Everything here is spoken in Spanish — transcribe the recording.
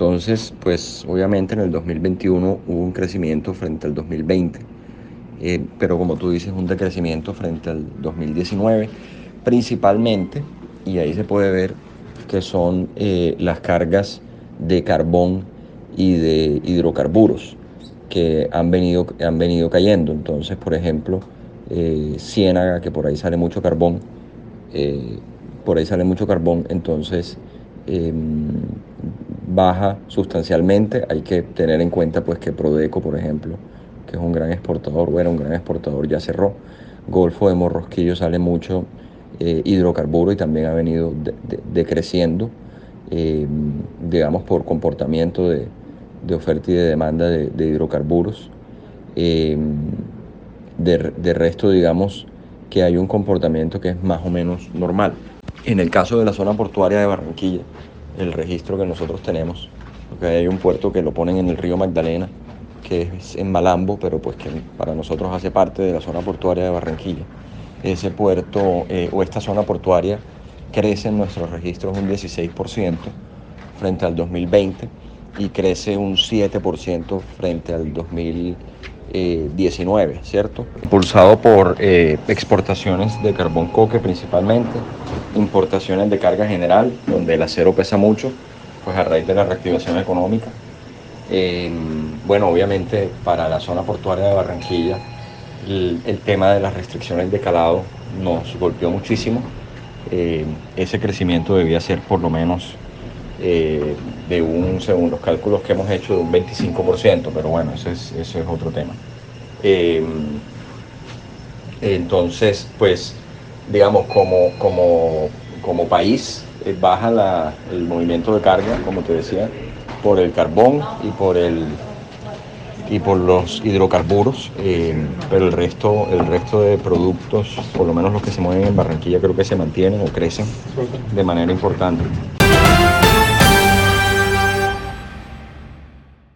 Entonces, pues obviamente en el 2021 hubo un crecimiento frente al 2020, eh, pero como tú dices, un decrecimiento frente al 2019, principalmente, y ahí se puede ver que son eh, las cargas de carbón y de hidrocarburos que han venido, han venido cayendo. Entonces, por ejemplo, eh, Ciénaga, que por ahí sale mucho carbón, por ahí sale mucho carbón, entonces em, baja sustancialmente. Hay que tener en cuenta pues que Prodeco, por ejemplo, que es un gran exportador, o era un gran exportador, ya cerró. Golfo de Morrosquillo sale mucho eh, hidrocarburo y también ha venido decreciendo, em, digamos, por comportamiento de, oferta y de demanda de, hidrocarburos. Em, de resto, digamos, que hay un comportamiento que es más o menos normal. En el caso de la zona portuaria de Barranquilla, el registro que nosotros tenemos, porque hay un puerto que lo ponen en el río Magdalena, que es en Malambo, pero pues que para nosotros hace parte de la zona portuaria de Barranquilla. Ese puerto eh, o esta zona portuaria crece en nuestros registros un 16% frente al 2020 y crece un 7% frente al 2020 19, eh, ¿cierto? Impulsado por eh, exportaciones de carbón coque principalmente, importaciones de carga general, donde el acero pesa mucho, pues a raíz de la reactivación económica. Em, bueno, obviamente para la zona portuaria de Barranquilla, el, tema de las restricciones de calado nos golpeó muchísimo. Em, ese crecimiento debía ser por lo menos eh, de un, según los cálculos que hemos hecho, de un 25%, pero bueno, ese es, otro tema. Eh, entonces, pues, digamos, como, como, como país, eh, baja la, el movimiento de carga, como te decía, por el carbón y por el y por los hidrocarburos, pero el resto, el resto de productos, por lo menos los que se mueven en Barranquilla, creo que se mantienen o crecen de manera importante.